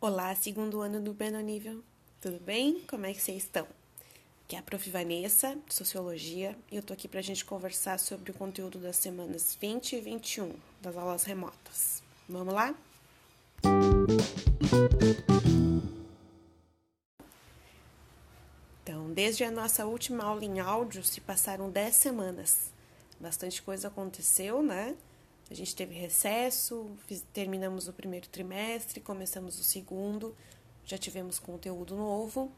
Olá, segundo ano do Nível. Tudo bem? Como é que vocês estão? Aqui é a Prof. Vanessa, de Sociologia, e eu tô aqui pra gente conversar sobre o conteúdo das semanas 20 e 21 das aulas remotas. Vamos lá? Então, desde a nossa última aula em áudio, se passaram 10 semanas. Bastante coisa aconteceu, né? A gente teve recesso, fiz, terminamos o primeiro trimestre, começamos o segundo, já tivemos conteúdo novo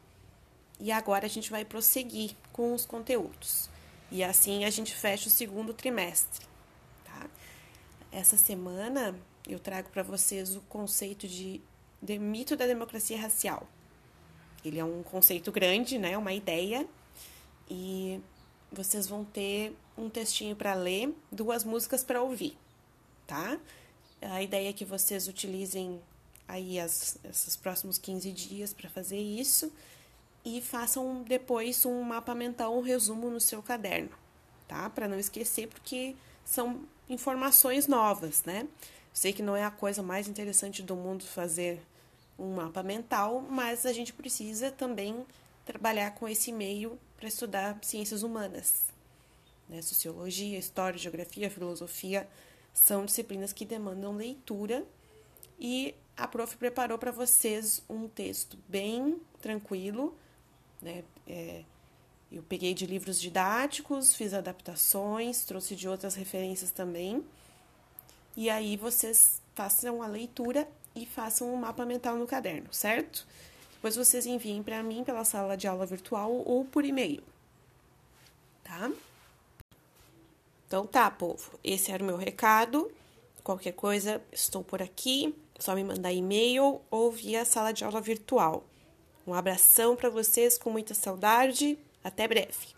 e agora a gente vai prosseguir com os conteúdos. E assim a gente fecha o segundo trimestre. Tá? Essa semana eu trago para vocês o conceito de, de mito da democracia racial. Ele é um conceito grande, né? Uma ideia. E vocês vão ter um textinho para ler, duas músicas para ouvir tá? A ideia é que vocês utilizem aí as, esses próximos 15 dias para fazer isso e façam depois um mapa mental, um resumo no seu caderno, tá? Para não esquecer, porque são informações novas, né? Sei que não é a coisa mais interessante do mundo fazer um mapa mental, mas a gente precisa também trabalhar com esse meio para estudar ciências humanas, né? Sociologia, história, geografia, filosofia, são disciplinas que demandam leitura e a prof preparou para vocês um texto bem tranquilo, né? É, eu peguei de livros didáticos, fiz adaptações, trouxe de outras referências também. E aí vocês façam a leitura e façam um mapa mental no caderno, certo? Depois vocês enviem para mim pela sala de aula virtual ou por e-mail. Tá? Então tá, povo, esse era o meu recado. Qualquer coisa, estou por aqui. Só me mandar e-mail ou via sala de aula virtual. Um abração para vocês com muita saudade. Até breve.